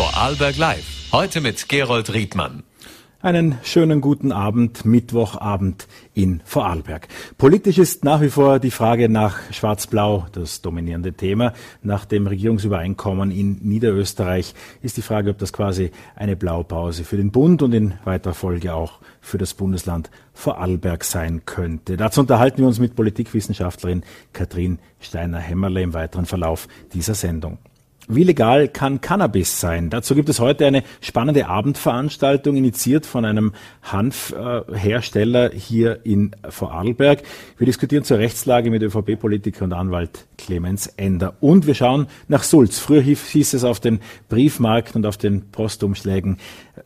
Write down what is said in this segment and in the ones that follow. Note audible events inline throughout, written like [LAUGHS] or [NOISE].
Vorarlberg Live. Heute mit Gerold Riedmann. Einen schönen guten Abend, Mittwochabend in Vorarlberg. Politisch ist nach wie vor die Frage nach Schwarz-Blau das dominierende Thema. Nach dem Regierungsübereinkommen in Niederösterreich ist die Frage, ob das quasi eine Blaupause für den Bund und in weiterer Folge auch für das Bundesland Vorarlberg sein könnte. Dazu unterhalten wir uns mit Politikwissenschaftlerin Katrin Steiner-Hämmerle im weiteren Verlauf dieser Sendung. Wie legal kann Cannabis sein? Dazu gibt es heute eine spannende Abendveranstaltung, initiiert von einem Hanfhersteller hier in Vorarlberg. Wir diskutieren zur Rechtslage mit ÖVP-Politiker und Anwalt Clemens Ender. Und wir schauen nach Sulz. Früher hieß es auf den Briefmarken und auf den Postumschlägen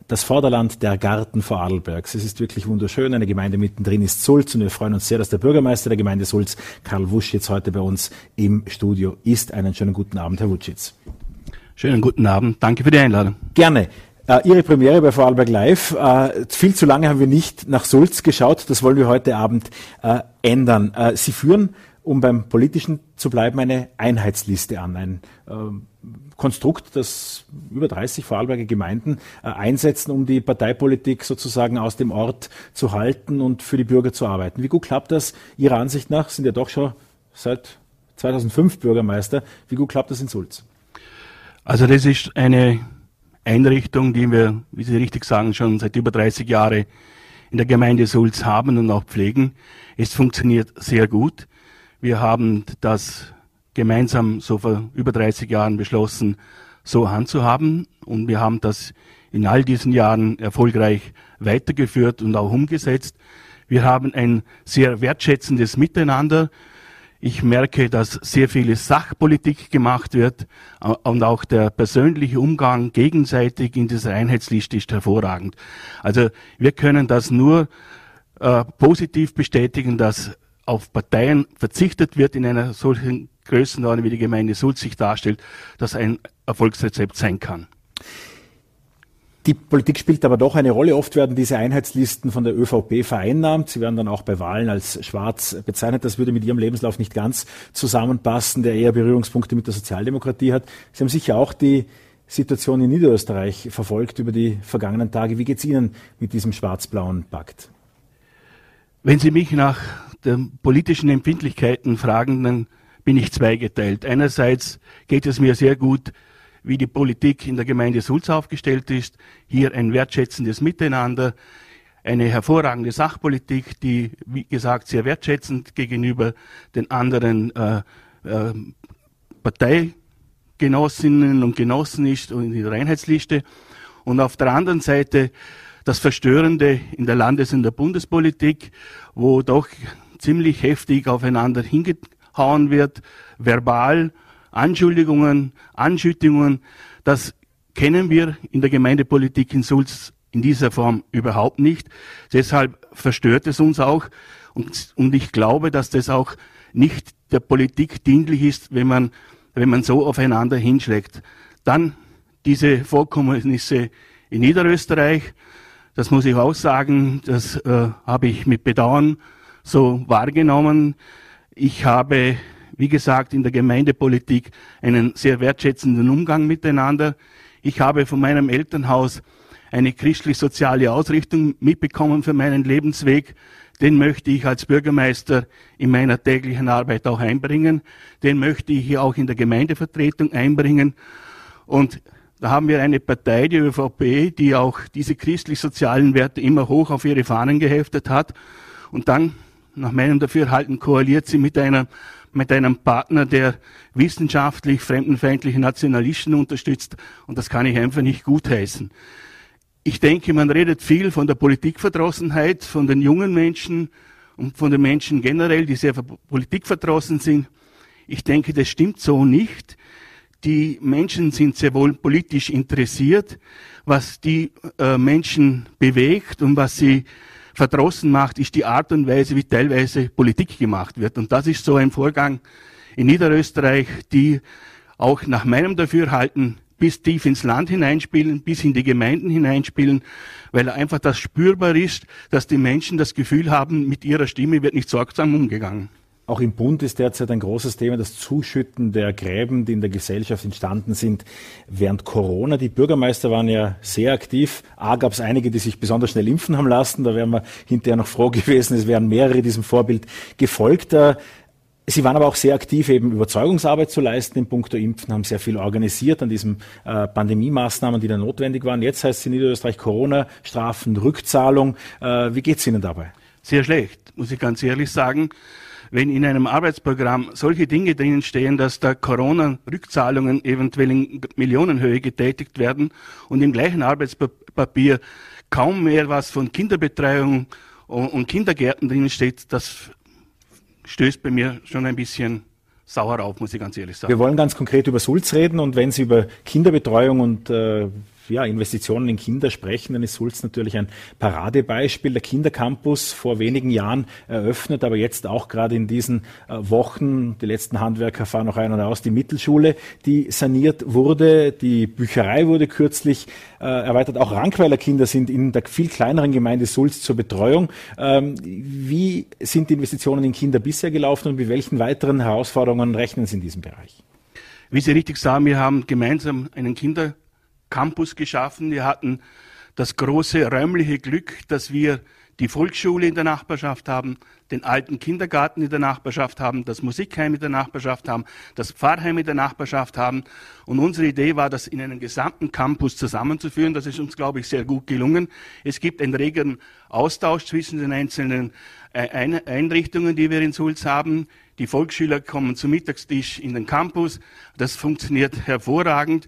das Vorderland der Garten Vorarlbergs. Es ist wirklich wunderschön. Eine Gemeinde mittendrin ist Sulz und wir freuen uns sehr, dass der Bürgermeister der Gemeinde Sulz, Karl Wuschitz, heute bei uns im Studio ist. Einen schönen guten Abend, Herr Wuschitz. Schönen guten Abend. Danke für die Einladung. Gerne. Äh, Ihre Premiere bei Vorarlberg Live. Äh, viel zu lange haben wir nicht nach Sulz geschaut. Das wollen wir heute Abend äh, ändern. Äh, Sie führen, um beim Politischen zu bleiben, eine Einheitsliste an. Ein ähm, Konstrukt, das über 30 Vorarlberger Gemeinden äh, einsetzen, um die Parteipolitik sozusagen aus dem Ort zu halten und für die Bürger zu arbeiten. Wie gut klappt das Ihrer Ansicht nach? Sind ja doch schon seit 2005 Bürgermeister. Wie gut klappt das in Sulz? Also das ist eine Einrichtung, die wir, wie Sie richtig sagen, schon seit über 30 Jahren in der Gemeinde Sulz haben und auch pflegen. Es funktioniert sehr gut. Wir haben das gemeinsam so vor über 30 Jahren beschlossen, so handzuhaben und wir haben das in all diesen Jahren erfolgreich weitergeführt und auch umgesetzt. Wir haben ein sehr wertschätzendes Miteinander ich merke, dass sehr viele Sachpolitik gemacht wird und auch der persönliche Umgang gegenseitig in dieser Einheitsliste ist hervorragend. Also wir können das nur äh, positiv bestätigen, dass auf Parteien verzichtet wird in einer solchen Größenordnung, wie die Gemeinde Sulz sich darstellt, dass ein Erfolgsrezept sein kann. Die Politik spielt aber doch eine Rolle. Oft werden diese Einheitslisten von der ÖVP vereinnahmt. Sie werden dann auch bei Wahlen als schwarz bezeichnet. Das würde mit Ihrem Lebenslauf nicht ganz zusammenpassen, der eher Berührungspunkte mit der Sozialdemokratie hat. Sie haben sicher auch die Situation in Niederösterreich verfolgt über die vergangenen Tage. Wie geht es Ihnen mit diesem schwarz-blauen Pakt? Wenn Sie mich nach den politischen Empfindlichkeiten fragen, dann bin ich zweigeteilt. Einerseits geht es mir sehr gut wie die Politik in der Gemeinde Sulz aufgestellt ist. Hier ein wertschätzendes Miteinander, eine hervorragende Sachpolitik, die, wie gesagt, sehr wertschätzend gegenüber den anderen äh, äh, Parteigenossinnen und Genossen ist und in der Reinheitsliste. Und auf der anderen Seite das Verstörende in der Landes- und der Bundespolitik, wo doch ziemlich heftig aufeinander hingehauen wird, verbal Anschuldigungen, Anschüttungen, das kennen wir in der Gemeindepolitik in Sulz in dieser Form überhaupt nicht. Deshalb verstört es uns auch. Und, und ich glaube, dass das auch nicht der Politik dienlich ist, wenn man, wenn man so aufeinander hinschlägt. Dann diese Vorkommnisse in Niederösterreich, das muss ich auch sagen, das äh, habe ich mit Bedauern so wahrgenommen. Ich habe wie gesagt, in der Gemeindepolitik einen sehr wertschätzenden Umgang miteinander. Ich habe von meinem Elternhaus eine christlich-soziale Ausrichtung mitbekommen für meinen Lebensweg. Den möchte ich als Bürgermeister in meiner täglichen Arbeit auch einbringen. Den möchte ich hier auch in der Gemeindevertretung einbringen. Und da haben wir eine Partei, die ÖVP, die auch diese christlich-sozialen Werte immer hoch auf ihre Fahnen geheftet hat. Und dann, nach meinem Dafürhalten, koaliert sie mit einer mit einem Partner, der wissenschaftlich fremdenfeindliche Nationalisten unterstützt. Und das kann ich einfach nicht gutheißen. Ich denke, man redet viel von der Politikverdrossenheit, von den jungen Menschen und von den Menschen generell, die sehr politikverdrossen sind. Ich denke, das stimmt so nicht. Die Menschen sind sehr wohl politisch interessiert, was die äh, Menschen bewegt und was sie verdrossen macht, ist die Art und Weise, wie teilweise Politik gemacht wird. Und das ist so ein Vorgang in Niederösterreich, die auch nach meinem Dafürhalten bis tief ins Land hineinspielen, bis in die Gemeinden hineinspielen, weil einfach das spürbar ist, dass die Menschen das Gefühl haben, mit ihrer Stimme wird nicht sorgsam umgegangen. Auch im Bund ist derzeit ein großes Thema das Zuschütten der Gräben, die in der Gesellschaft entstanden sind während Corona. Die Bürgermeister waren ja sehr aktiv. A gab es einige, die sich besonders schnell impfen haben lassen. Da wären wir hinterher noch froh [LAUGHS] gewesen. Es wären mehrere diesem Vorbild gefolgt. Äh, Sie waren aber auch sehr aktiv, eben Überzeugungsarbeit zu leisten in puncto Impfen, haben sehr viel organisiert an diesen äh, Pandemie-Maßnahmen, die da notwendig waren. Jetzt heißt es in Niederösterreich Corona-Strafen, Rückzahlung. Äh, wie geht es Ihnen dabei? Sehr schlecht, muss ich ganz ehrlich sagen wenn in einem Arbeitsprogramm solche Dinge drinnen stehen, dass da Corona-Rückzahlungen eventuell in Millionenhöhe getätigt werden und im gleichen Arbeitspapier kaum mehr was von Kinderbetreuung und Kindergärten drinnen steht, das stößt bei mir schon ein bisschen sauer auf, muss ich ganz ehrlich sagen. Wir wollen ganz konkret über Sulz reden und wenn Sie über Kinderbetreuung und äh, ja, Investitionen in Kinder sprechen, dann ist Sulz natürlich ein Paradebeispiel. Der Kindercampus vor wenigen Jahren eröffnet, aber jetzt auch gerade in diesen äh, Wochen, die letzten Handwerker fahren noch ein und aus, die Mittelschule, die saniert wurde, die Bücherei wurde kürzlich äh, erweitert. Auch Rankweiler Kinder sind in der viel kleineren Gemeinde Sulz zur Betreuung. Ähm, wie sind die Investitionen in Kinder bisher gelaufen und mit welchen weiteren Herausforderungen rechnen Sie in diesem Bereich? Wie Sie richtig sagen, wir haben gemeinsam einen Kinder Campus geschaffen. Wir hatten das große räumliche Glück, dass wir die Volksschule in der Nachbarschaft haben, den alten Kindergarten in der Nachbarschaft haben, das Musikheim in der Nachbarschaft haben, das Pfarrheim in der Nachbarschaft haben. Und unsere Idee war, das in einen gesamten Campus zusammenzuführen. Das ist uns, glaube ich, sehr gut gelungen. Es gibt einen regen Austausch zwischen den einzelnen äh, Einrichtungen, die wir in Sulz haben. Die Volksschüler kommen zum Mittagstisch in den Campus. Das funktioniert hervorragend.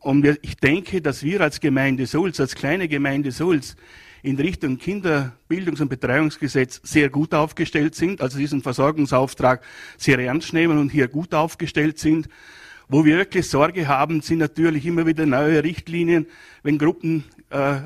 Und ich denke, dass wir als Gemeinde Sulz, als kleine Gemeinde Sulz, in Richtung Kinderbildungs- und Betreuungsgesetz sehr gut aufgestellt sind, also diesen Versorgungsauftrag sehr ernst nehmen und hier gut aufgestellt sind. Wo wir wirklich Sorge haben, sind natürlich immer wieder neue Richtlinien, wenn Gruppenzahlen äh,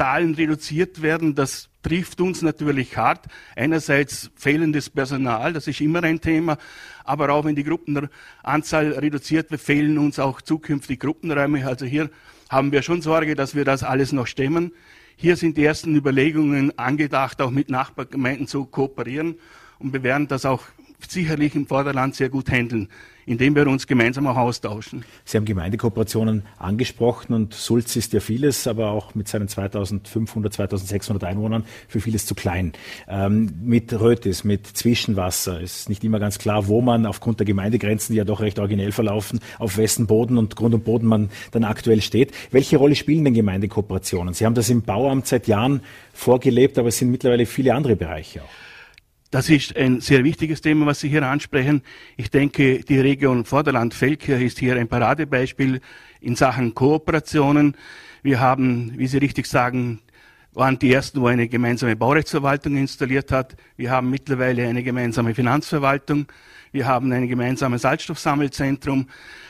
reduziert werden. Das trifft uns natürlich hart. Einerseits fehlendes Personal, das ist immer ein Thema, aber auch wenn die Gruppenanzahl reduziert wird, fehlen uns auch zukünftig Gruppenräume. Also hier haben wir schon Sorge, dass wir das alles noch stemmen. Hier sind die ersten Überlegungen angedacht, auch mit Nachbargemeinden zu kooperieren und wir werden das auch sicherlich im Vorderland sehr gut handeln indem wir uns gemeinsam auch austauschen. Sie haben Gemeindekooperationen angesprochen und Sulz ist ja vieles, aber auch mit seinen 2500, 2600 Einwohnern für vieles zu klein. Ähm, mit Rötis, mit Zwischenwasser ist nicht immer ganz klar, wo man aufgrund der Gemeindegrenzen, die ja doch recht originell verlaufen, auf wessen Boden und Grund und Boden man dann aktuell steht. Welche Rolle spielen denn Gemeindekooperationen? Sie haben das im Bauamt seit Jahren vorgelebt, aber es sind mittlerweile viele andere Bereiche auch. Das ist ein sehr wichtiges Thema, was Sie hier ansprechen. Ich denke, die Region Vorderland-Feldkirch ist hier ein Paradebeispiel in Sachen Kooperationen. Wir haben, wie Sie richtig sagen, waren die ersten, wo eine gemeinsame Baurechtsverwaltung installiert hat. Wir haben mittlerweile eine gemeinsame Finanzverwaltung. Wir haben ein gemeinsames Salzstoffsammelzentrum.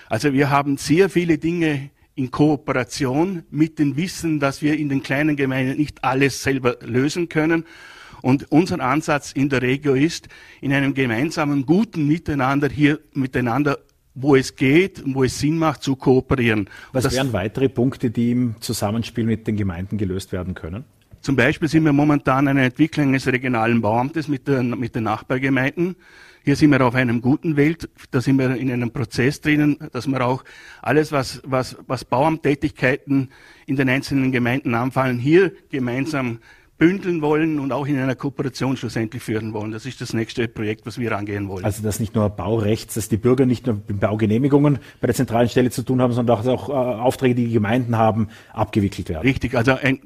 Also wir haben sehr viele Dinge in Kooperation mit dem Wissen, dass wir in den kleinen Gemeinden nicht alles selber lösen können. Und unser Ansatz in der Regio ist, in einem gemeinsamen, guten Miteinander hier miteinander wo es geht und wo es Sinn macht, zu kooperieren. Was das wären weitere Punkte, die im Zusammenspiel mit den Gemeinden gelöst werden können? Zum Beispiel sind wir momentan in einer Entwicklung eines regionalen Bauamtes mit, der, mit den Nachbargemeinden. Hier sind wir auf einem guten Weg, da sind wir in einem Prozess drinnen, dass wir auch alles, was, was, was Bauamttätigkeiten in den einzelnen Gemeinden anfallen, hier gemeinsam bündeln wollen und auch in einer Kooperation schlussendlich führen wollen. Das ist das nächste Projekt, was wir angehen wollen. Also dass nicht nur Baurechts, dass die Bürger nicht nur mit Baugenehmigungen bei der zentralen Stelle zu tun haben, sondern auch, auch äh, Aufträge, die die Gemeinden haben, abgewickelt werden. Richtig, also ein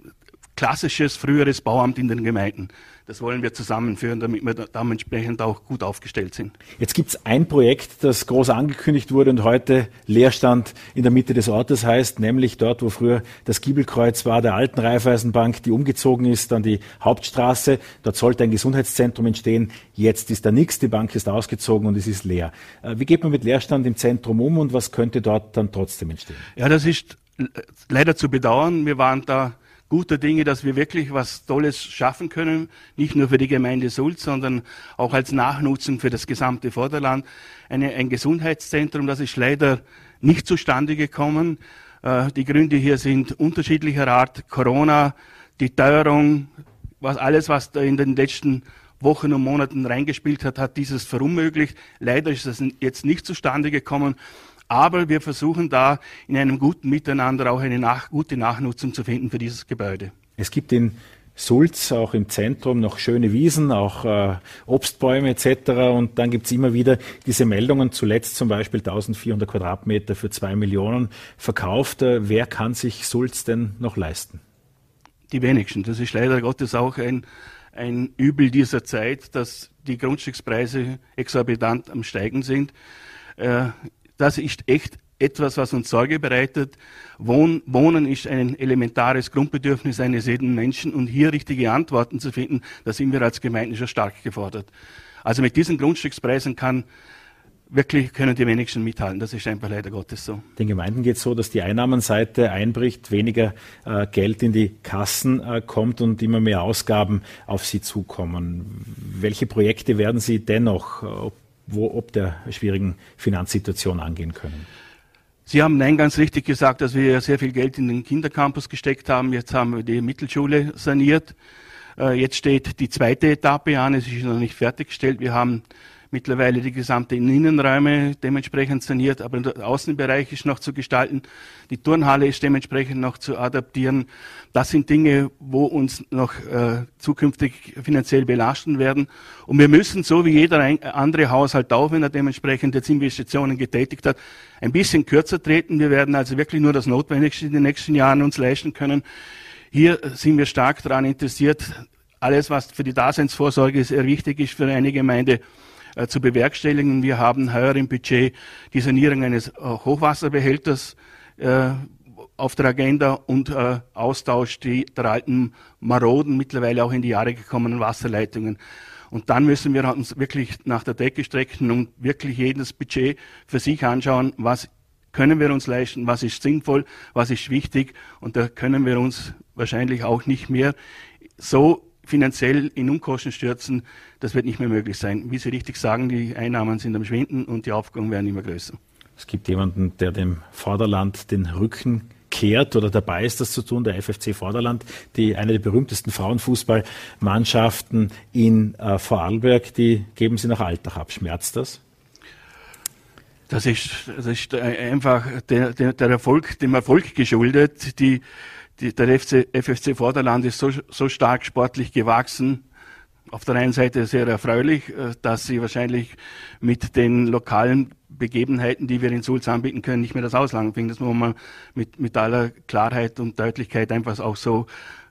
klassisches früheres Bauamt in den Gemeinden. Das wollen wir zusammenführen, damit wir dementsprechend auch gut aufgestellt sind. Jetzt gibt es ein Projekt, das groß angekündigt wurde und heute Leerstand in der Mitte des Ortes heißt, nämlich dort, wo früher das Giebelkreuz war, der alten Raiffeisenbank, die umgezogen ist an die Hauptstraße. Dort sollte ein Gesundheitszentrum entstehen. Jetzt ist da nichts, die Bank ist ausgezogen und es ist leer. Äh, wie geht man mit Leerstand im Zentrum um und was könnte dort dann trotzdem entstehen? Ja, das ist leider zu bedauern. Wir waren da guter Dinge, dass wir wirklich was Tolles schaffen können, nicht nur für die Gemeinde Sulz, sondern auch als Nachnutzung für das gesamte Vorderland. Eine, ein Gesundheitszentrum, das ist leider nicht zustande gekommen. Äh, die Gründe hier sind unterschiedlicher Art. Corona, die Teuerung, was alles, was da in den letzten Wochen und Monaten reingespielt hat, hat dieses verunmöglicht. Leider ist das jetzt nicht zustande gekommen. Aber wir versuchen da in einem guten Miteinander auch eine nach, gute Nachnutzung zu finden für dieses Gebäude. Es gibt in Sulz, auch im Zentrum, noch schöne Wiesen, auch äh, Obstbäume etc. Und dann gibt es immer wieder diese Meldungen, zuletzt zum Beispiel 1400 Quadratmeter für zwei Millionen verkauft. Äh, wer kann sich Sulz denn noch leisten? Die wenigsten. Das ist leider Gottes auch ein, ein Übel dieser Zeit, dass die Grundstückspreise exorbitant am Steigen sind. Äh, das ist echt etwas, was uns Sorge bereitet. Wohnen ist ein elementares Grundbedürfnis eines jeden Menschen und hier richtige Antworten zu finden, da sind wir als Gemeinden schon stark gefordert. Also mit diesen Grundstückspreisen kann wirklich können die wenigsten mithalten. Das ist einfach leider Gottes so. Den Gemeinden geht es so, dass die Einnahmenseite einbricht, weniger äh, Geld in die Kassen äh, kommt und immer mehr Ausgaben auf sie zukommen. Welche Projekte werden Sie dennoch, ob, wo, ob der schwierigen Finanzsituation angehen können? Sie haben nein ganz richtig gesagt, dass wir sehr viel Geld in den Kindercampus gesteckt haben. Jetzt haben wir die Mittelschule saniert. Äh, jetzt steht die zweite Etappe an. Es ist noch nicht fertiggestellt. Wir haben mittlerweile die gesamten Innenräume dementsprechend saniert, aber der Außenbereich ist noch zu gestalten. Die Turnhalle ist dementsprechend noch zu adaptieren. Das sind Dinge, wo uns noch äh, zukünftig finanziell belasten werden. Und wir müssen, so wie jeder andere Haushalt auch, wenn er dementsprechend jetzt Investitionen getätigt hat, ein bisschen kürzer treten. Wir werden also wirklich nur das Notwendigste in den nächsten Jahren uns leisten können. Hier sind wir stark daran interessiert, alles, was für die Daseinsvorsorge sehr wichtig ist für eine Gemeinde, äh, zu bewerkstelligen. Wir haben heuer im Budget die Sanierung eines äh, Hochwasserbehälters äh, auf der Agenda und äh, Austausch der alten maroden, mittlerweile auch in die Jahre gekommenen Wasserleitungen. Und dann müssen wir uns wirklich nach der Decke strecken und wirklich jedes Budget für sich anschauen, was können wir uns leisten, was ist sinnvoll, was ist wichtig. Und da können wir uns wahrscheinlich auch nicht mehr so finanziell in Unkosten stürzen, das wird nicht mehr möglich sein. Wie Sie richtig sagen, die Einnahmen sind am Schwinden und die Aufgaben werden immer größer. Es gibt jemanden, der dem Vorderland den Rücken kehrt oder dabei ist, das zu tun, der FFC Vorderland, die eine der berühmtesten Frauenfußballmannschaften in äh, Vorarlberg, die geben Sie nach Alltag ab. Schmerzt das? Das ist, das ist einfach der, der, der Erfolg, dem Erfolg geschuldet. Die, die, der FC, FFC Vorderland ist so, so stark sportlich gewachsen. Auf der einen Seite sehr erfreulich, äh, dass sie wahrscheinlich mit den lokalen Begebenheiten, die wir in Sulz anbieten können, nicht mehr das Auslangen finden. Das muss man mit, mit aller Klarheit und Deutlichkeit einfach auch so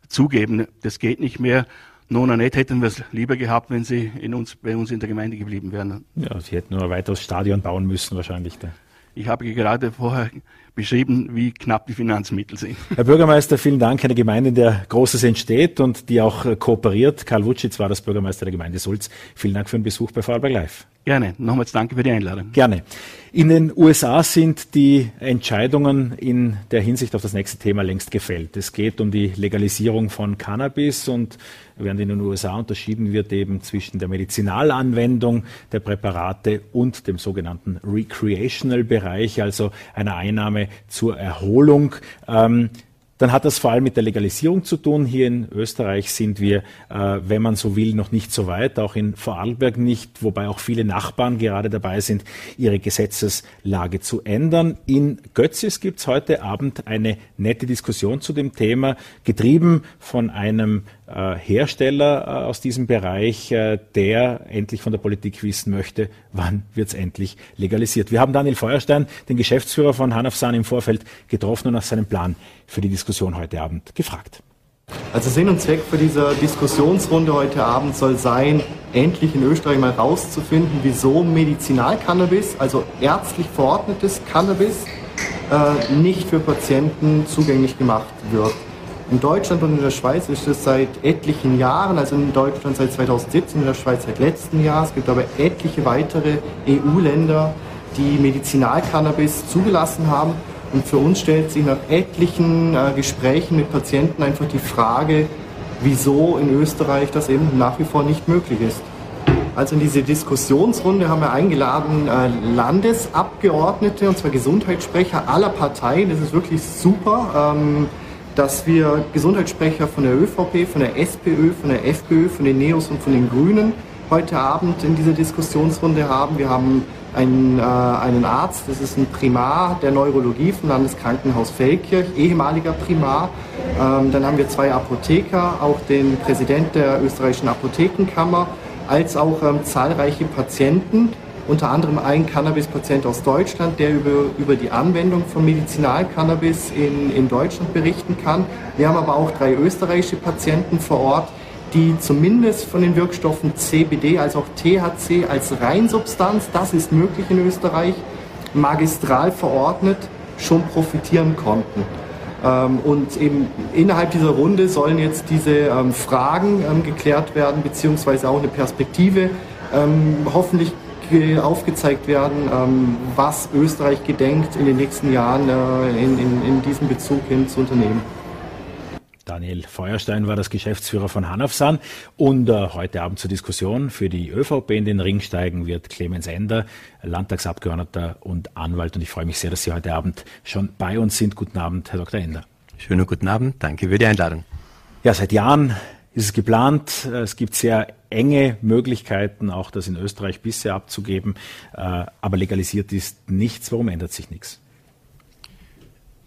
zugeben. Das geht nicht mehr. Nona nicht hätten wir es lieber gehabt, wenn sie in uns, bei uns in der Gemeinde geblieben wären. Ja, sie hätten nur ein weiteres Stadion bauen müssen wahrscheinlich. Da. Ich habe gerade vorher beschrieben, wie knapp die Finanzmittel sind. Herr Bürgermeister, vielen Dank. Eine Gemeinde, in der Großes entsteht und die auch kooperiert. Karl Wutschitz war das Bürgermeister der Gemeinde Sulz. Vielen Dank für den Besuch bei Vorarlberg Live. Gerne. Nochmals danke für die Einladung. Gerne. In den USA sind die Entscheidungen in der Hinsicht auf das nächste Thema längst gefällt. Es geht um die Legalisierung von Cannabis und während in den USA unterschieden wird eben zwischen der Medizinalanwendung der Präparate und dem sogenannten Recreational Bereich, also einer Einnahme zur Erholung. Ähm, dann hat das vor allem mit der Legalisierung zu tun. Hier in Österreich sind wir, äh, wenn man so will, noch nicht so weit, auch in Vorarlberg nicht, wobei auch viele Nachbarn gerade dabei sind, ihre Gesetzeslage zu ändern. In Götzis gibt es heute Abend eine nette Diskussion zu dem Thema, getrieben von einem Hersteller äh, aus diesem Bereich, äh, der endlich von der Politik wissen möchte, wann wird es endlich legalisiert. Wir haben Daniel Feuerstein, den Geschäftsführer von Hanafsan, im Vorfeld getroffen und nach seinem Plan für die Diskussion heute Abend gefragt. Also Sinn und Zweck für diese Diskussionsrunde heute Abend soll sein, endlich in Österreich mal rauszufinden, wieso Medizinalcannabis, also ärztlich verordnetes Cannabis, äh, nicht für Patienten zugänglich gemacht wird. In Deutschland und in der Schweiz ist es seit etlichen Jahren, also in Deutschland seit 2017, in der Schweiz seit letztem Jahr. Es gibt aber etliche weitere EU-Länder, die Medizinalcannabis zugelassen haben. Und für uns stellt sich nach etlichen äh, Gesprächen mit Patienten einfach die Frage, wieso in Österreich das eben nach wie vor nicht möglich ist. Also in diese Diskussionsrunde haben wir eingeladen äh, Landesabgeordnete, und zwar Gesundheitssprecher aller Parteien. Das ist wirklich super. Ähm, dass wir Gesundheitssprecher von der ÖVP, von der SPÖ, von der FPÖ, von den Neos und von den Grünen heute Abend in dieser Diskussionsrunde haben. Wir haben einen, äh, einen Arzt, das ist ein Primar der Neurologie vom Landeskrankenhaus Feldkirch, ehemaliger Primar. Ähm, dann haben wir zwei Apotheker, auch den Präsident der österreichischen Apothekenkammer, als auch ähm, zahlreiche Patienten, unter anderem ein Cannabis-Patient aus Deutschland, der über, über die Anwendung von Medizinalcannabis in, in Deutschland berichten kann. Wir haben aber auch drei österreichische Patienten vor Ort, die zumindest von den Wirkstoffen CBD als auch THC als Reinsubstanz, das ist möglich in Österreich, magistral verordnet, schon profitieren konnten. Ähm, und eben innerhalb dieser Runde sollen jetzt diese ähm, Fragen ähm, geklärt werden, beziehungsweise auch eine Perspektive hoffentlich aufgezeigt werden, was Österreich gedenkt, in den nächsten Jahren äh, in, in, in diesem Bezug hin zu unternehmen. Daniel Feuerstein war das Geschäftsführer von Hanafsan und äh, heute Abend zur Diskussion für die ÖVP in den Ring steigen wird Clemens Ender, Landtagsabgeordneter und Anwalt und ich freue mich sehr, dass Sie heute Abend schon bei uns sind. Guten Abend, Herr Dr. Ender. Schönen guten Abend, danke für die Einladung. Ja, seit Jahren ist es geplant. Es gibt sehr enge Möglichkeiten, auch das in Österreich bisher abzugeben, äh, aber legalisiert ist nichts. Warum ändert sich nichts?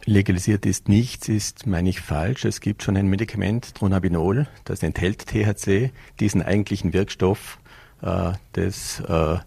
Legalisiert ist nichts, ist, meine ich, falsch. Es gibt schon ein Medikament, Dronabinol, das enthält THC, diesen eigentlichen Wirkstoff äh, des, äh,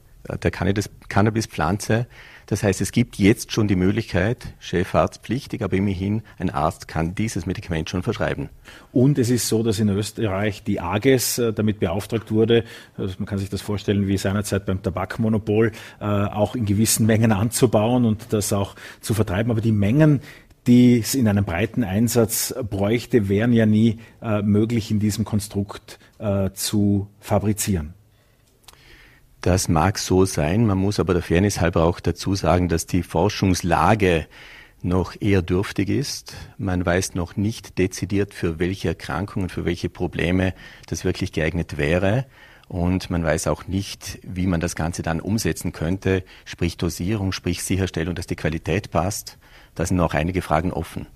der Cannabispflanze. Das heißt, es gibt jetzt schon die Möglichkeit, Chefarztpflichtig, aber immerhin ein Arzt kann dieses Medikament schon verschreiben. Und es ist so, dass in Österreich die AGES äh, damit beauftragt wurde, also man kann sich das vorstellen wie seinerzeit beim Tabakmonopol, äh, auch in gewissen Mengen anzubauen und das auch zu vertreiben. Aber die Mengen, die es in einem breiten Einsatz bräuchte, wären ja nie äh, möglich in diesem Konstrukt zu fabrizieren. Das mag so sein, man muss aber der Fairness halber auch dazu sagen, dass die Forschungslage noch eher dürftig ist. Man weiß noch nicht dezidiert, für welche Erkrankungen, für welche Probleme das wirklich geeignet wäre. Und man weiß auch nicht, wie man das Ganze dann umsetzen könnte, sprich Dosierung, sprich Sicherstellung, dass die Qualität passt. Da sind noch einige Fragen offen.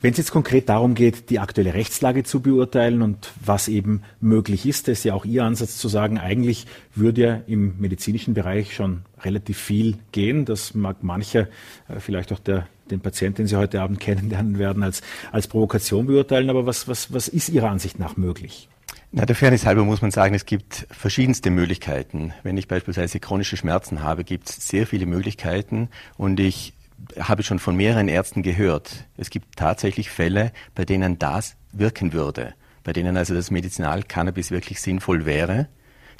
Wenn es jetzt konkret darum geht, die aktuelle Rechtslage zu beurteilen und was eben möglich ist, ist ja auch Ihr Ansatz zu sagen, eigentlich würde ja im medizinischen Bereich schon relativ viel gehen. Das mag mancher, äh, vielleicht auch der, den Patienten, den Sie heute Abend [LAUGHS] kennenlernen werden, als, als Provokation beurteilen. Aber was, was, was ist Ihrer Ansicht nach möglich? Na, der Fairness halber muss man sagen, es gibt verschiedenste Möglichkeiten. Wenn ich beispielsweise chronische Schmerzen habe, gibt es sehr viele Möglichkeiten und ich habe schon von mehreren Ärzten gehört, es gibt tatsächlich Fälle, bei denen das wirken würde, bei denen also das Medizinalcannabis wirklich sinnvoll wäre.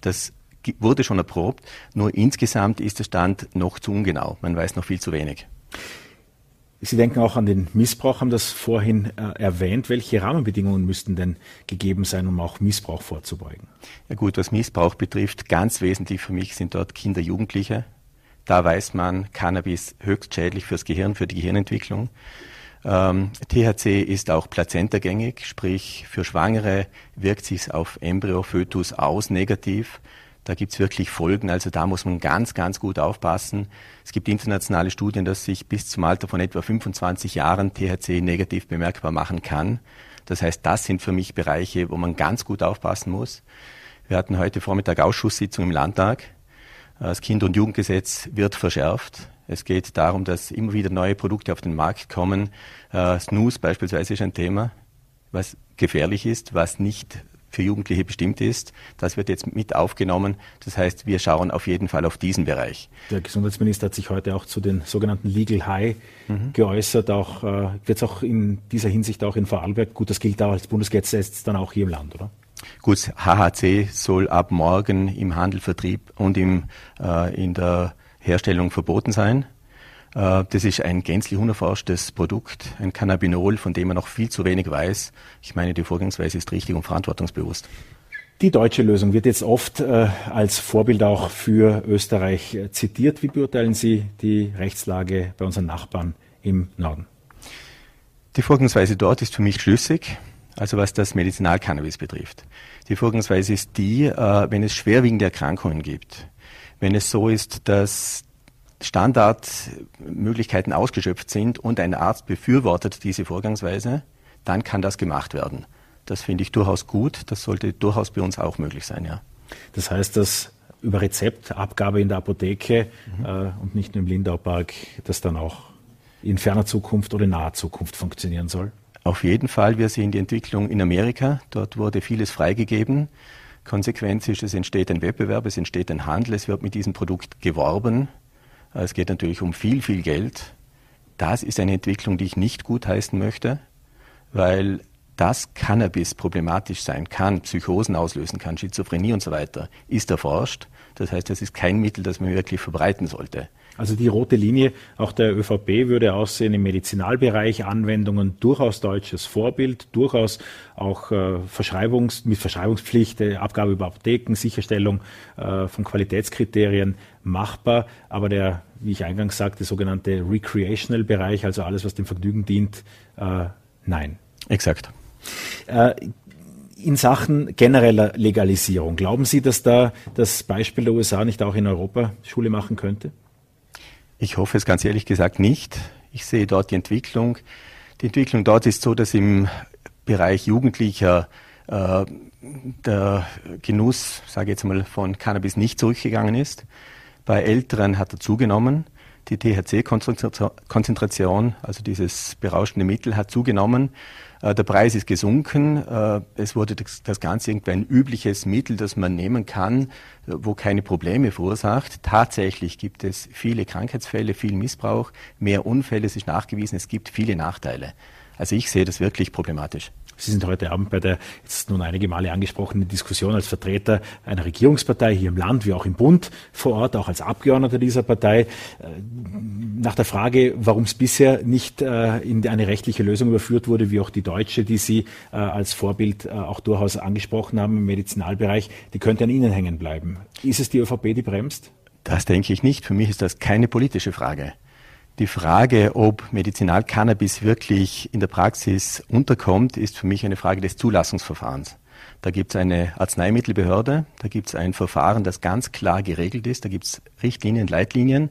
Das wurde schon erprobt, nur insgesamt ist der Stand noch zu ungenau. Man weiß noch viel zu wenig. Sie denken auch an den Missbrauch, haben das vorhin äh, erwähnt. Welche Rahmenbedingungen müssten denn gegeben sein, um auch Missbrauch vorzubeugen? Ja gut, was Missbrauch betrifft, ganz wesentlich für mich sind dort Kinder, Jugendliche, da weiß man, Cannabis höchst schädlich fürs Gehirn, für die Gehirnentwicklung. Ähm, THC ist auch plazentagängig, sprich für Schwangere wirkt sich auf Embryo, Fötus aus negativ. Da gibt's wirklich Folgen, also da muss man ganz, ganz gut aufpassen. Es gibt internationale Studien, dass sich bis zum Alter von etwa 25 Jahren THC negativ bemerkbar machen kann. Das heißt, das sind für mich Bereiche, wo man ganz gut aufpassen muss. Wir hatten heute Vormittag Ausschusssitzung im Landtag. Das Kind- und Jugendgesetz wird verschärft. Es geht darum, dass immer wieder neue Produkte auf den Markt kommen. Äh, Snus beispielsweise ist ein Thema, was gefährlich ist, was nicht für Jugendliche bestimmt ist. Das wird jetzt mit aufgenommen. Das heißt, wir schauen auf jeden Fall auf diesen Bereich. Der Gesundheitsminister hat sich heute auch zu den sogenannten Legal High mhm. geäußert. Auch äh, wird es auch in dieser Hinsicht auch in Vorarlberg, gut, das gilt auch als Bundesgesetz dann auch hier im Land, oder? Gut, HHC soll ab morgen im Handel, Vertrieb und im, äh, in der Herstellung verboten sein. Äh, das ist ein gänzlich unerforschtes Produkt, ein Cannabinol, von dem man noch viel zu wenig weiß. Ich meine, die Vorgangsweise ist richtig und verantwortungsbewusst. Die deutsche Lösung wird jetzt oft äh, als Vorbild auch für Österreich äh, zitiert. Wie beurteilen Sie die Rechtslage bei unseren Nachbarn im Norden? Die Vorgangsweise dort ist für mich schlüssig also was das Medizinalcannabis betrifft. Die Vorgangsweise ist die, äh, wenn es schwerwiegende Erkrankungen gibt, wenn es so ist, dass Standardmöglichkeiten ausgeschöpft sind und ein Arzt befürwortet diese Vorgangsweise, dann kann das gemacht werden. Das finde ich durchaus gut. Das sollte durchaus bei uns auch möglich sein, ja. Das heißt, dass über Rezeptabgabe in der Apotheke mhm. äh, und nicht nur im Lindaupark das dann auch in ferner Zukunft oder in naher Zukunft funktionieren soll? Auf jeden Fall. Wir sehen die Entwicklung in Amerika. Dort wurde vieles freigegeben. Konsequenz ist, es entsteht ein Wettbewerb, es entsteht ein Handel, es wird mit diesem Produkt geworben. Es geht natürlich um viel, viel Geld. Das ist eine Entwicklung, die ich nicht gutheißen möchte, weil dass Cannabis problematisch sein kann, Psychosen auslösen kann, Schizophrenie und so weiter, ist erforscht. Das heißt, das ist kein Mittel, das man wirklich verbreiten sollte. Also die rote Linie auch der ÖVP würde aussehen im Medizinalbereich Anwendungen durchaus deutsches Vorbild, durchaus auch äh, Verschreibungs, mit Verschreibungspflicht, äh, Abgabe über Apotheken, Sicherstellung äh, von Qualitätskriterien machbar. Aber der, wie ich eingangs sagte, sogenannte Recreational Bereich, also alles, was dem Vergnügen dient, äh, nein. Exakt. Äh, in Sachen genereller Legalisierung, glauben Sie, dass da das Beispiel der USA nicht auch in Europa Schule machen könnte? Ich hoffe es ganz ehrlich gesagt nicht. Ich sehe dort die Entwicklung. Die Entwicklung dort ist so, dass im Bereich Jugendlicher äh, der Genuss, sage ich jetzt mal, von Cannabis nicht zurückgegangen ist. Bei Älteren hat er zugenommen. Die THC-Konzentration, also dieses berauschende Mittel, hat zugenommen. Äh, der Preis ist gesunken. Äh, es wurde das Ganze irgendwie ein übliches Mittel, das man nehmen kann, wo keine Probleme verursacht. Tatsächlich gibt es viele Krankheitsfälle, viel Missbrauch, mehr Unfälle, es ist nachgewiesen, es gibt viele Nachteile. Also ich sehe das wirklich problematisch. Sie sind heute Abend bei der jetzt nun einige Male angesprochenen Diskussion als Vertreter einer Regierungspartei hier im Land wie auch im Bund vor Ort, auch als Abgeordneter dieser Partei. Äh, nach der Frage, warum es bisher nicht äh, in eine rechtliche Lösung überführt wurde, wie auch die deutsche, die Sie äh, als Vorbild auch durchaus angesprochen haben im Medizinalbereich, die könnte an Ihnen hängen bleiben. Ist es die ÖVP, die bremst? Das denke ich nicht. Für mich ist das keine politische Frage. Die Frage, ob Medizinalcannabis wirklich in der Praxis unterkommt, ist für mich eine Frage des Zulassungsverfahrens. Da gibt es eine Arzneimittelbehörde, da gibt es ein Verfahren, das ganz klar geregelt ist, da gibt es Richtlinien, Leitlinien,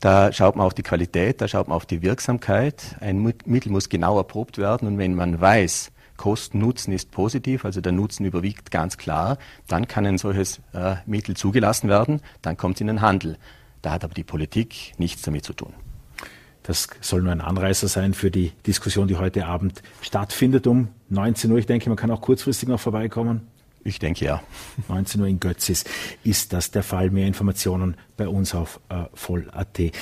da schaut man auf die Qualität, da schaut man auf die Wirksamkeit. Ein Mittel muss genau erprobt werden und wenn man weiß, Kosten-Nutzen ist positiv, also der Nutzen überwiegt ganz klar, dann kann ein solches äh, Mittel zugelassen werden, dann kommt es in den Handel. Da hat aber die Politik nichts damit zu tun. Das soll nur ein Anreißer sein für die Diskussion, die heute Abend stattfindet um 19 Uhr. Ich denke, man kann auch kurzfristig noch vorbeikommen. Ich denke ja. [LAUGHS] 19 Uhr in Götzis ist das der Fall. Mehr Informationen bei uns auf äh, voll.at. Äh,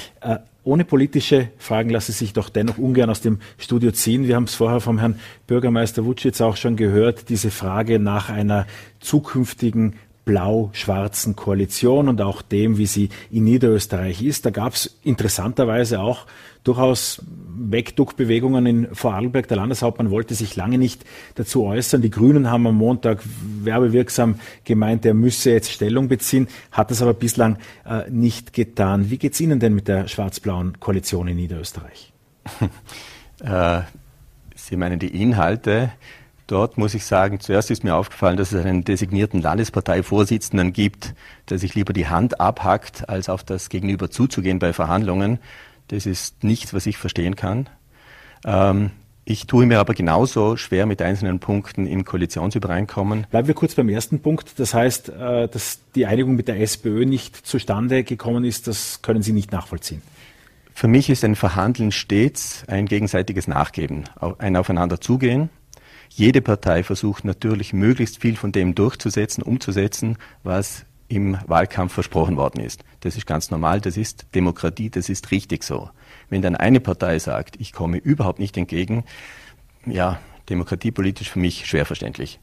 ohne politische Fragen lasse sich doch dennoch ungern aus dem Studio ziehen. Wir haben es vorher vom Herrn Bürgermeister Wutschitz auch schon gehört, diese Frage nach einer zukünftigen blau-schwarzen Koalition und auch dem, wie sie in Niederösterreich ist. Da gab es interessanterweise auch durchaus Wegduckbewegungen in Vorarlberg. Der Landeshauptmann wollte sich lange nicht dazu äußern. Die Grünen haben am Montag werbewirksam gemeint, er müsse jetzt Stellung beziehen, hat das aber bislang äh, nicht getan. Wie geht es Ihnen denn mit der schwarz-blauen Koalition in Niederösterreich? [LAUGHS] Äh, Sie meinen die Inhalte. Dort muss ich sagen, zuerst ist mir aufgefallen, dass es einen designierten Landesparteivorsitzenden gibt, der sich lieber die Hand abhackt, als auf das Gegenüber zuzugehen bei Verhandlungen. Das ist nichts, was ich verstehen kann. Ähm, ich tue mir aber genauso schwer mit einzelnen Punkten im Koalitionsübereinkommen. Bleiben wir kurz beim ersten Punkt. Das heißt, äh, dass die Einigung mit der SPÖ nicht zustande gekommen ist, das können Sie nicht nachvollziehen. Für mich ist ein Verhandeln stets ein gegenseitiges Nachgeben, ein Aufeinander zugehen. Jede Partei versucht natürlich möglichst viel von dem durchzusetzen, umzusetzen, was im Wahlkampf versprochen worden ist. Das ist ganz normal, das ist Demokratie, das ist richtig so. Wenn dann eine Partei sagt, ich komme überhaupt nicht entgegen, ja, demokratiepolitisch für mich schwer verständlich.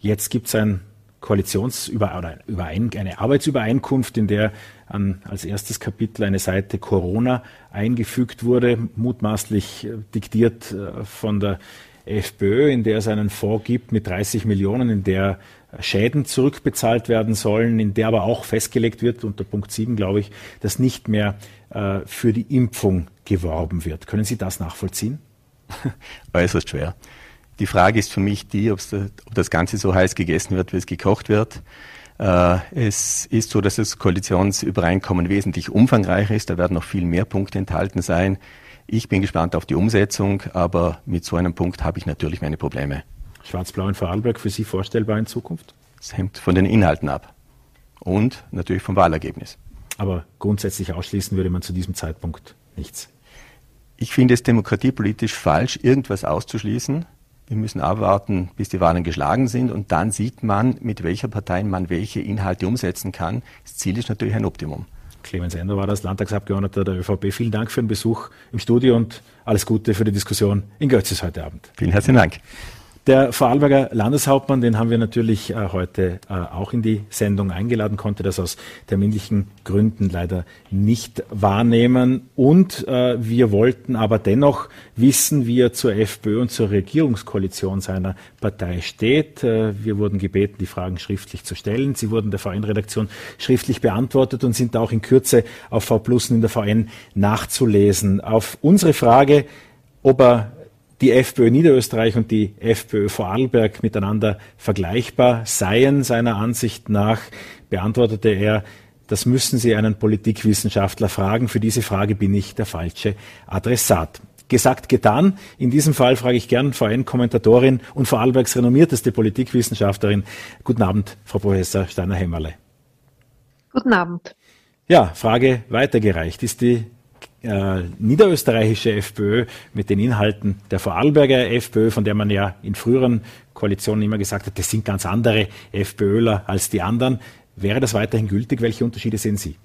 Jetzt gibt es ein Koalitionsüber oder eine Arbeitsübereinkunft, in der an, als erstes Kapitel eine Seite Corona eingefügt wurde, mutmaßlich äh, diktiert äh, von der FPÖ, in der es einen Fonds gibt mit 30 Millionen, in der Schäden zurückbezahlt werden sollen, in der aber auch festgelegt wird, unter Punkt 7 glaube ich, dass nicht mehr äh, für die Impfung geworben wird. Können Sie das nachvollziehen? [LAUGHS] Äußerst schwer. Die Frage ist für mich die, ob das Ganze so heiß gegessen wird, wie es gekocht wird. Äh, es ist so, dass das Koalitionsübereinkommen wesentlich umfangreicher ist. Da werden noch viel mehr Punkte enthalten sein. Ich bin gespannt auf die Umsetzung, aber mit so einem Punkt habe ich natürlich meine Probleme. Schwarz-Blau in Vorarlberg für Sie vorstellbar in Zukunft? Es hängt von den Inhalten ab und natürlich vom Wahlergebnis. Aber grundsätzlich ausschließen würde man zu diesem Zeitpunkt nichts. Ich finde es demokratiepolitisch falsch, irgendwas auszuschließen. Wir müssen abwarten, bis die Wahlen geschlagen sind und dann sieht man, mit welcher Partei man welche Inhalte umsetzen kann. Das Ziel ist natürlich ein Optimum. Clemens Ender war das Landtagsabgeordneter der ÖVP. Vielen Dank für den Besuch im Studio und alles Gute für die Diskussion in Götzis heute Abend. Vielen herzlichen Dank. Der Vorarlberger Landeshauptmann, den haben wir natürlich äh, heute äh, auch in die Sendung eingeladen, konnte das aus terminlichen Gründen leider nicht wahrnehmen. Und äh, wir wollten aber dennoch wissen, wie er zur FPÖ und zur Regierungskoalition seiner Partei steht. Äh, wir wurden gebeten, die Fragen schriftlich zu stellen. Sie wurden der VN-Redaktion schriftlich beantwortet und sind auch in Kürze auf V Plus in der VN nachzulesen. Auf unsere Frage, ob er die FPÖ Niederösterreich und die FPÖ Vorarlberg miteinander vergleichbar seien. Seiner Ansicht nach beantwortete er, das müssen Sie einen Politikwissenschaftler fragen. Für diese Frage bin ich der falsche Adressat. Gesagt, getan. In diesem Fall frage ich gern VN-Kommentatorin und Vorarlbergs renommierteste Politikwissenschaftlerin. Guten Abend, Frau Professor Steiner-Hämmerle. Guten Abend. Ja, Frage weitergereicht. Ist die äh, niederösterreichische FPÖ mit den Inhalten der Vorarlberger FPÖ, von der man ja in früheren Koalitionen immer gesagt hat, das sind ganz andere FPÖler als die anderen. Wäre das weiterhin gültig? Welche Unterschiede sehen Sie?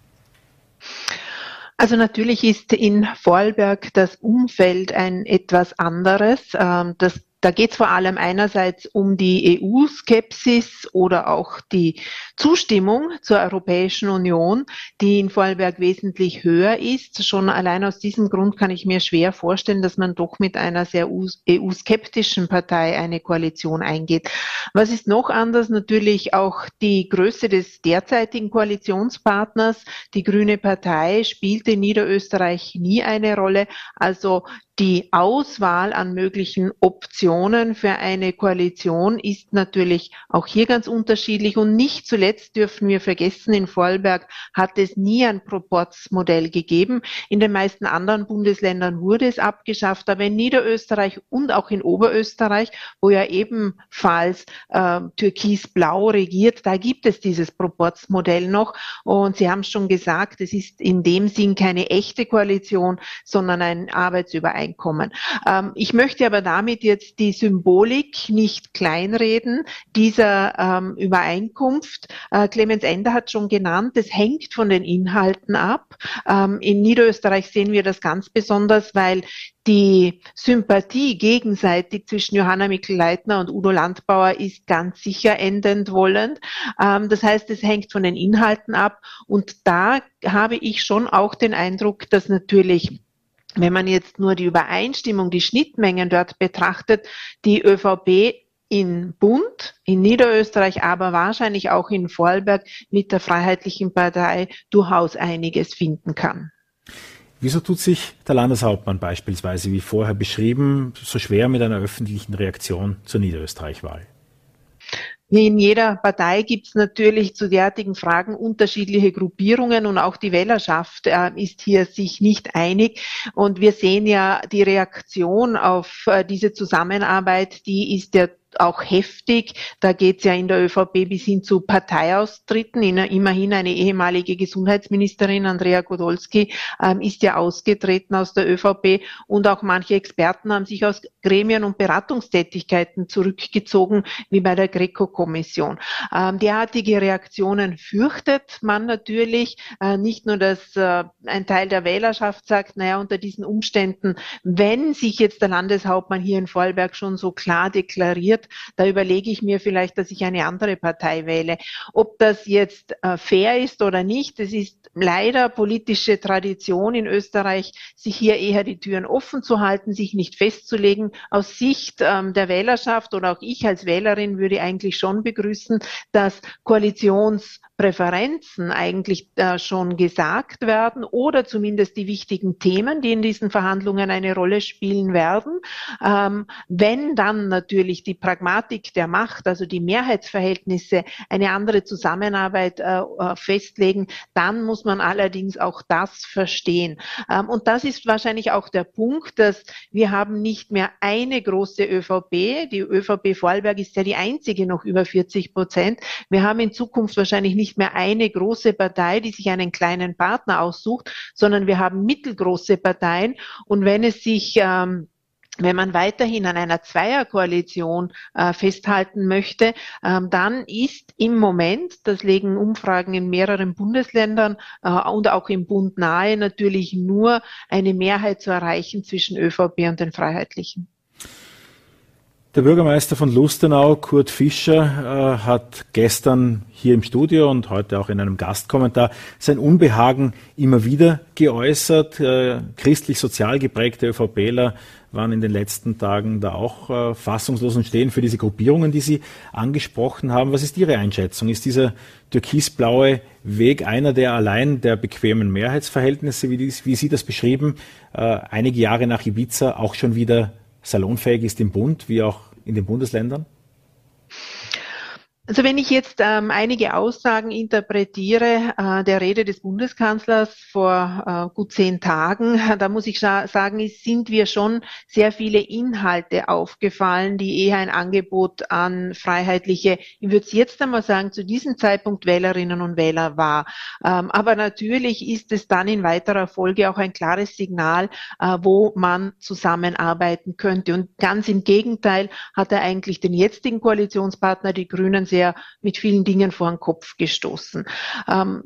Also natürlich ist in Vorarlberg das Umfeld ein etwas anderes. Ähm, das da geht es vor allem einerseits um die EU-Skepsis oder auch die Zustimmung zur Europäischen Union, die in Vorarlberg wesentlich höher ist. Schon allein aus diesem Grund kann ich mir schwer vorstellen, dass man doch mit einer sehr EU-skeptischen Partei eine Koalition eingeht. Was ist noch anders? Natürlich auch die Größe des derzeitigen Koalitionspartners. Die Grüne Partei spielte in Niederösterreich nie eine Rolle. Also die Auswahl an möglichen Optionen für eine Koalition ist natürlich auch hier ganz unterschiedlich. Und nicht zuletzt dürfen wir vergessen, in Vorarlberg hat es nie ein Proporzmodell gegeben. In den meisten anderen Bundesländern wurde es abgeschafft, aber in Niederösterreich und auch in Oberösterreich, wo ja ebenfalls äh, türkis-blau regiert, da gibt es dieses Proporzmodell noch. Und Sie haben schon gesagt, es ist in dem Sinn keine echte Koalition, sondern ein Arbeitsübereinkommen. Einkommen. Ähm, ich möchte aber damit jetzt die Symbolik nicht kleinreden dieser ähm, Übereinkunft. Äh, Clemens Ender hat schon genannt, es hängt von den Inhalten ab. Ähm, in Niederösterreich sehen wir das ganz besonders, weil die Sympathie gegenseitig zwischen Johanna Mikl-Leitner und Udo Landbauer ist ganz sicher endend wollend. Ähm, das heißt, es hängt von den Inhalten ab. Und da habe ich schon auch den Eindruck, dass natürlich wenn man jetzt nur die Übereinstimmung, die Schnittmengen dort betrachtet, die ÖVP in Bund, in Niederösterreich, aber wahrscheinlich auch in Vorarlberg mit der Freiheitlichen Partei durchaus einiges finden kann. Wieso tut sich der Landeshauptmann beispielsweise, wie vorher beschrieben, so schwer mit einer öffentlichen Reaktion zur Niederösterreich-Wahl? In jeder Partei gibt es natürlich zu derartigen Fragen unterschiedliche Gruppierungen und auch die Wählerschaft äh, ist hier sich nicht einig. Und wir sehen ja die Reaktion auf äh, diese Zusammenarbeit, die ist ja auch heftig. Da geht es ja in der ÖVP bis hin zu Parteiaustritten. Immerhin eine ehemalige Gesundheitsministerin, Andrea Godolski, ähm, ist ja ausgetreten aus der ÖVP und auch manche Experten haben sich aus Gremien und Beratungstätigkeiten zurückgezogen, wie bei der Greco-Kommission. Ähm, derartige Reaktionen fürchtet man natürlich. Äh, nicht nur, dass äh, ein Teil der Wählerschaft sagt, naja, unter diesen Umständen, wenn sich jetzt der Landeshauptmann hier in Vorarlberg schon so klar deklariert, da überlege ich mir vielleicht, dass ich eine andere Partei wähle. Ob das jetzt äh, fair ist oder nicht, es ist leider politische Tradition in Österreich, sich hier eher die Türen offen zu halten, sich nicht festzulegen. Aus Sicht ähm, der Wählerschaft oder auch ich als Wählerin würde eigentlich schon begrüßen, dass Koalitions Präferenzen eigentlich äh, schon gesagt werden oder zumindest die wichtigen Themen, die in diesen Verhandlungen eine Rolle spielen werden. Ähm, wenn dann natürlich die Pragmatik der Macht, also die Mehrheitsverhältnisse, eine andere Zusammenarbeit äh, äh, festlegen, dann muss man allerdings auch das verstehen. Ähm, und das ist wahrscheinlich auch der Punkt, dass wir haben nicht mehr eine große ÖVP. Die ÖVP Vorarlberg ist ja die einzige noch über 40 Prozent. Wir haben in Zukunft wahrscheinlich nicht mehr eine große Partei, die sich einen kleinen Partner aussucht, sondern wir haben mittelgroße Parteien. Und wenn es sich ähm, wenn man weiterhin an einer Zweierkoalition äh, festhalten möchte, ähm, dann ist im Moment, das legen Umfragen in mehreren Bundesländern äh, und auch im Bund nahe, natürlich nur eine Mehrheit zu erreichen zwischen ÖVP und den Freiheitlichen. Der Bürgermeister von Lustenau, Kurt Fischer, äh, hat gestern hier im Studio und heute auch in einem Gastkommentar sein Unbehagen immer wieder geäußert. Äh, christlich-sozial geprägte ÖVPler waren in den letzten Tagen da auch äh, fassungslos und stehen für diese Gruppierungen, die Sie angesprochen haben. Was ist Ihre Einschätzung? Ist dieser türkisblaue Weg einer der allein der bequemen Mehrheitsverhältnisse, wie, Sie das beschrieben, äh, einige Jahre nach Ibiza auch schon wieder salonfähig ist im Bund, wie auch in den Bundesländern? Also wenn ich jetzt ähm, einige Aussagen interpretiere äh, der Rede des Bundeskanzlers vor äh, gut zehn Tagen, [LAUGHS] da muss ich sagen, sind wir schon sehr viele Inhalte aufgefallen, die eher ein Angebot an freiheitliche, ich würde es jetzt einmal sagen, zu diesem Zeitpunkt Wählerinnen und Wähler war. Ähm, aber natürlich ist es dann in weiterer Folge auch ein klares Signal, äh, wo man zusammenarbeiten könnte. Und ganz im Gegenteil hat er eigentlich den jetzigen Koalitionspartner, die Grünen, sehr sehr mit vielen Dingen vor den Kopf gestoßen. Ähm,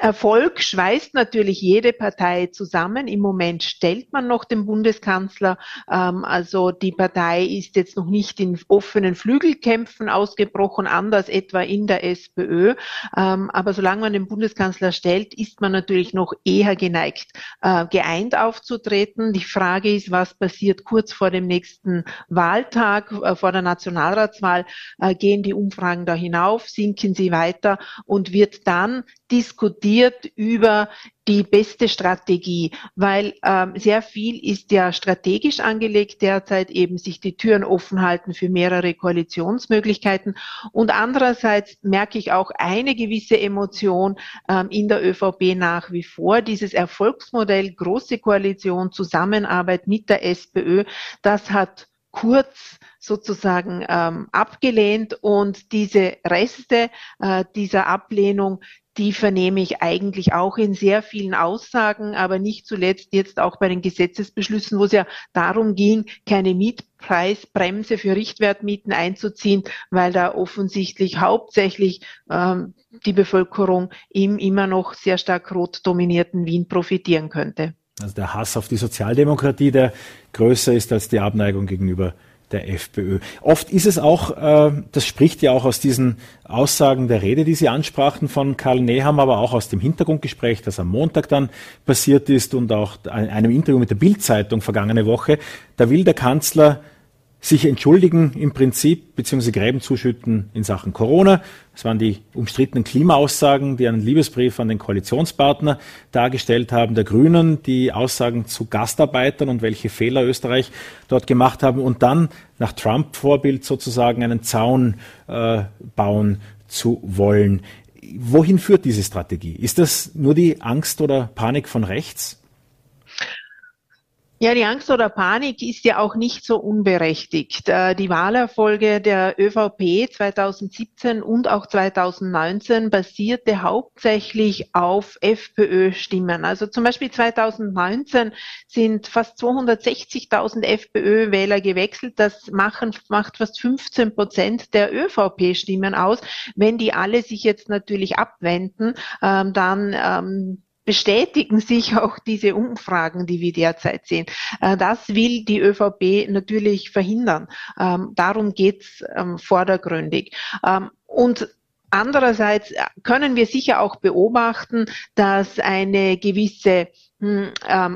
Erfolg schweißt natürlich jede Partei zusammen. Im Moment stellt man noch den Bundeskanzler. Ähm, also die Partei ist jetzt noch nicht in offenen Flügelkämpfen ausgebrochen, anders etwa in der SPÖ. Ähm, aber solange man den Bundeskanzler stellt, ist man natürlich noch eher geneigt, äh, geeint aufzutreten. Die Frage ist, was passiert kurz vor dem nächsten Wahltag, äh, vor der Nationalratswahl? Äh, gehen die Umfragen da hinauf? Sinken sie weiter? Und wird dann diskutiert über die beste Strategie, weil ähm, sehr viel ist ja strategisch angelegt derzeit, eben sich die Türen offen halten für mehrere Koalitionsmöglichkeiten. Und andererseits merke ich auch eine gewisse Emotion ähm, in der ÖVP nach wie vor. Dieses Erfolgsmodell, große Koalition, Zusammenarbeit mit der SPÖ, das hat kurz sozusagen ähm, abgelehnt und diese Reste äh, dieser Ablehnung, die vernehme ich eigentlich auch in sehr vielen Aussagen, aber nicht zuletzt jetzt auch bei den Gesetzesbeschlüssen, wo es ja darum ging, keine Mietpreisbremse für Richtwertmieten einzuziehen, weil da offensichtlich hauptsächlich ähm, die Bevölkerung im immer noch sehr stark rot dominierten Wien profitieren könnte. Also der Hass auf die Sozialdemokratie, der größer ist als die Abneigung gegenüber der FPÖ. Oft ist es auch, äh, das spricht ja auch aus diesen Aussagen der Rede, die Sie ansprachen von Karl Neham, aber auch aus dem Hintergrundgespräch, das am Montag dann passiert ist und auch einem Interview mit der Bildzeitung vergangene Woche. Da will der Kanzler sich entschuldigen im Prinzip, beziehungsweise Gräben zuschütten in Sachen Corona. Das waren die umstrittenen Klimaaussagen, die einen Liebesbrief an den Koalitionspartner dargestellt haben, der Grünen, die Aussagen zu Gastarbeitern und welche Fehler Österreich dort gemacht haben und dann nach Trump-Vorbild sozusagen einen Zaun äh, bauen zu wollen. Wohin führt diese Strategie? Ist das nur die Angst oder Panik von rechts? Ja, die Angst oder Panik ist ja auch nicht so unberechtigt. Äh, die Wahlerfolge der ÖVP 2017 und auch 2019 basierte hauptsächlich auf FPÖ-Stimmen. Also zum Beispiel 2019 sind fast 260.000 FPÖ-Wähler gewechselt. Das machen, macht fast 15 Prozent der ÖVP-Stimmen aus. Wenn die alle sich jetzt natürlich abwenden, ähm, dann ähm, bestätigen sich auch diese Umfragen, die wir derzeit sehen. Äh, das will die ÖVP natürlich verhindern. Ähm, darum geht's ähm, vordergründig. Ähm, und Andererseits können wir sicher auch beobachten, dass eine gewisse hm,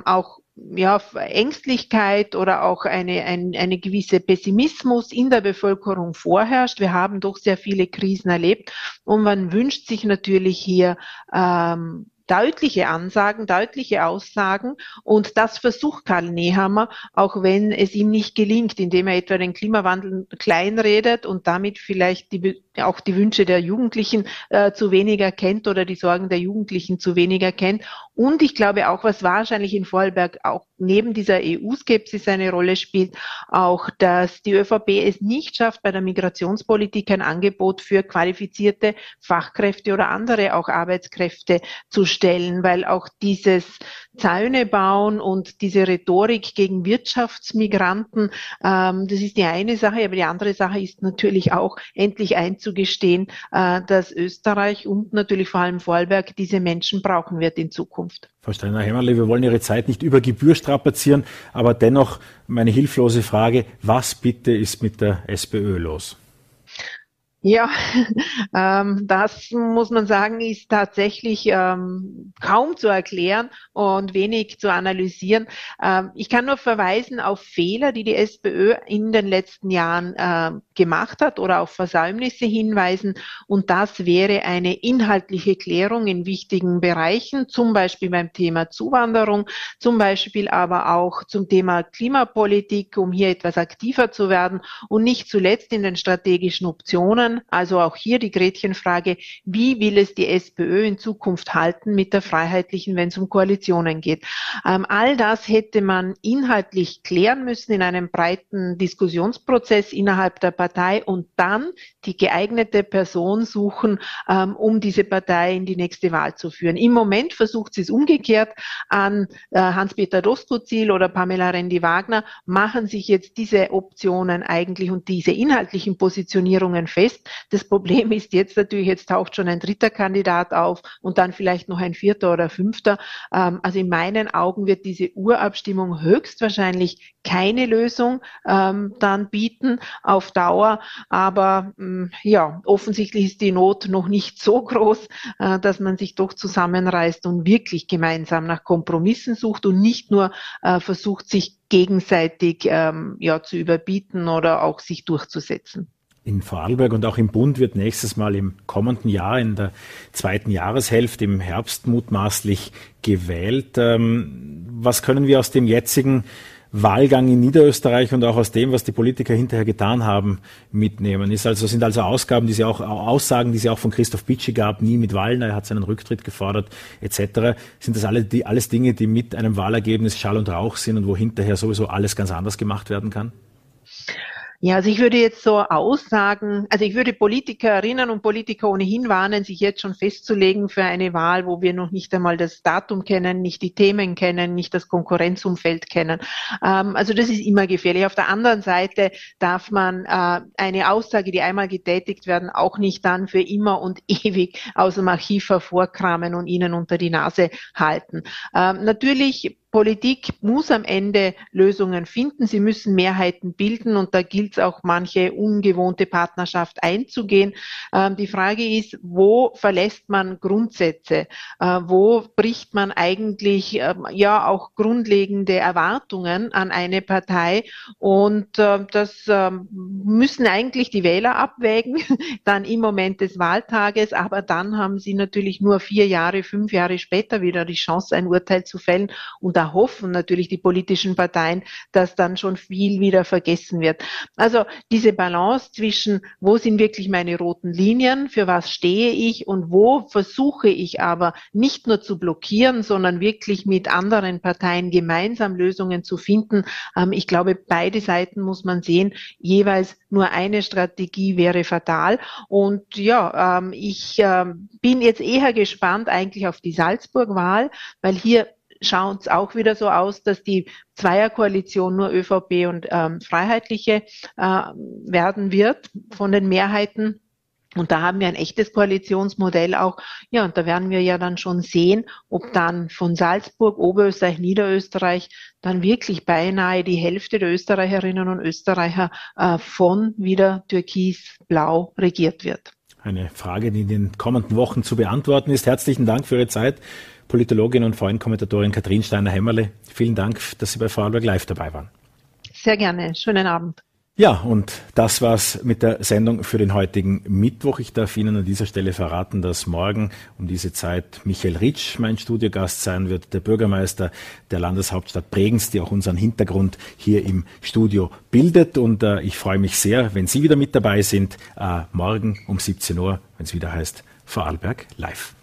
auch ja, Ängstlichkeit oder auch eine, ein, eine gewisse Pessimismus in der Bevölkerung vorherrscht. Wir haben doch sehr viele Krisen erlebt und man wünscht sich natürlich hier ähm, deutliche Ansagen, deutliche Aussagen. Und das versucht Karl Nehammer, auch wenn es ihm nicht gelingt, indem er etwa den Klimawandel kleinredet und damit vielleicht die, auch die Wünsche der Jugendlichen äh, zu weniger kennt oder die Sorgen der Jugendlichen zu weniger kennt. Und ich glaube auch, was wahrscheinlich in Vorarlberg auch neben dieser EU-Skepsis eine Rolle spielt, auch, dass die ÖVP es nicht schafft, bei der Migrationspolitik ein Angebot für qualifizierte Fachkräfte oder andere auch Arbeitskräfte zu stellen, weil auch dieses Zäune bauen und diese Rhetorik gegen Wirtschaftsmigranten, ähm, das ist die eine Sache, aber die andere Sache ist natürlich auch endlich einzugestehen, äh, dass Österreich und natürlich vor allem Vorarlberg diese Menschen brauchen wird in Zukunft. Frau Steiner-Hämmerle, wir wollen Ihre Zeit nicht über Gebühr strapazieren, aber dennoch meine hilflose Frage, was bitte ist mit der SPÖ los? Ja, [LAUGHS] ähm, das muss man sagen, ist tatsächlich ähm, kaum zu erklären und wenig zu analysieren. Ähm, ich kann nur verweisen auf Fehler, die die SPÖ in den letzten Jahren äh, gemacht hat oder auf Versäumnisse hinweisen. Und das wäre eine inhaltliche Klärung in wichtigen Bereichen, zum Beispiel beim Thema Zuwanderung, zum Beispiel aber auch zum Thema Klimapolitik, um hier etwas aktiver zu werden und nicht zuletzt in den strategischen Optionen also auch hier die Gretchenfrage, wie will es die SPÖ in Zukunft halten mit der Freiheitlichen, wenn es um Koalitionen geht. Ähm, all das hätte man inhaltlich klären müssen in einem breiten Diskussionsprozess innerhalb der Partei und dann die geeignete Person suchen, ähm, um diese Partei in die nächste Wahl zu führen. Im Moment versucht sie es umgekehrt an äh, Hans-Peter Doskozil oder Pamela Rendi-Wagner, machen sich jetzt diese Optionen eigentlich und diese inhaltlichen Positionierungen fest das Problem ist jetzt natürlich, jetzt taucht schon ein dritter Kandidat auf und dann vielleicht noch ein vierter oder fünfter. Ähm, also in meinen Augen wird diese Urabstimmung höchstwahrscheinlich keine Lösung ähm, dann bieten auf Dauer. Aber ähm, ja, offensichtlich ist die Not noch nicht so groß, äh, dass man sich doch zusammenreißt und wirklich gemeinsam nach Kompromissen sucht und nicht nur äh, versucht, sich gegenseitig ähm, ja, zu überbieten oder auch sich durchzusetzen in Vorarlberg und auch im Bund wird nächstes Mal im kommenden Jahr in der zweiten Jahreshälfte im Herbst mutmaßlich gewählt. Ähm, was können wir aus dem jetzigen Wahlgang in Niederösterreich und auch aus dem, was die Politiker hinterher getan haben, mitnehmen. Ist also, sind also Ausgaben, die sie auch, Aussagen, die sie auch von Christoph Bitschi gab, nie mit Wahlen, er hat seinen Rücktritt gefordert, etc. Sind das alle, die, alles Dinge, die mit einem Wahlergebnis Schall und Rauch sind und wo hinterher sowieso alles ganz anders gemacht werden kann? Ja, also ich würde jetzt so aussagen, also ich würde Politikerinnen und Politiker ohnehin warnen, sich jetzt schon festzulegen für eine Wahl, wo wir noch nicht einmal das Datum kennen, nicht die Themen kennen, nicht das Konkurrenzumfeld kennen. Ähm, also das ist immer gefährlich. Auf der anderen Seite darf man äh, eine Aussage, die einmal getätigt werden, auch nicht dann für immer und [LAUGHS] ewig aus dem Archiv hervorkramen und ihnen unter die Nase halten. Ähm, natürlich Politik muss am Ende Lösungen finden. Sie müssen Mehrheiten bilden und da gilt es auch, manche ungewohnte Partnerschaft einzugehen. Ähm, die Frage ist, wo verlässt man Grundsätze? Äh, wo bricht man eigentlich äh, ja auch grundlegende Erwartungen an eine Partei? Und äh, das ähm, müssen eigentlich die Wähler abwägen, [LAUGHS] dann im Moment des Wahltages, aber dann haben sie natürlich nur vier Jahre, fünf Jahre später wieder die Chance, ein Urteil zu fällen. Und hoffen natürlich die politischen Parteien, dass dann schon viel wieder vergessen wird. Also diese Balance zwischen, wo sind wirklich meine roten Linien, für was stehe ich und wo versuche ich aber nicht nur zu blockieren, sondern wirklich mit anderen Parteien gemeinsam Lösungen zu finden. Ähm, ich glaube, beide Seiten muss man sehen, jeweils nur eine Strategie wäre fatal. Und ja, ähm, ich ähm, bin jetzt eher gespannt eigentlich auf die Salzburg-Wahl, weil hier schaut es auch wieder so aus, dass die Zweierkoalition nur ÖVP und ähm, Freiheitliche äh, werden wird von den Mehrheiten. Und da haben wir ein echtes Koalitionsmodell auch. Ja, und da werden wir ja dann schon sehen, ob dann von Salzburg, Oberösterreich, Niederösterreich dann wirklich beinahe die Hälfte der Österreicherinnen und Österreicher äh, von wieder türkis-blau regiert wird. Eine Frage, die in den kommenden Wochen zu beantworten ist. Herzlichen Dank für Ihre Zeit. Politologin und VN-Kommentatorin Katrin Steiner-Hämmerle. Vielen Dank, dass Sie bei Vorarlberg Live dabei waren. Sehr gerne. Schönen Abend. Ja, und das war's mit der Sendung für den heutigen Mittwoch. Ich darf Ihnen an dieser Stelle verraten, dass morgen um diese Zeit Michael Ritsch mein Studiogast sein wird, der Bürgermeister der Landeshauptstadt Bregenz, die auch unseren Hintergrund hier im Studio bildet. Und äh, ich freue mich sehr, wenn Sie wieder mit dabei sind, äh, morgen um 17 Uhr, wenn es wieder heißt Vorarlberg live.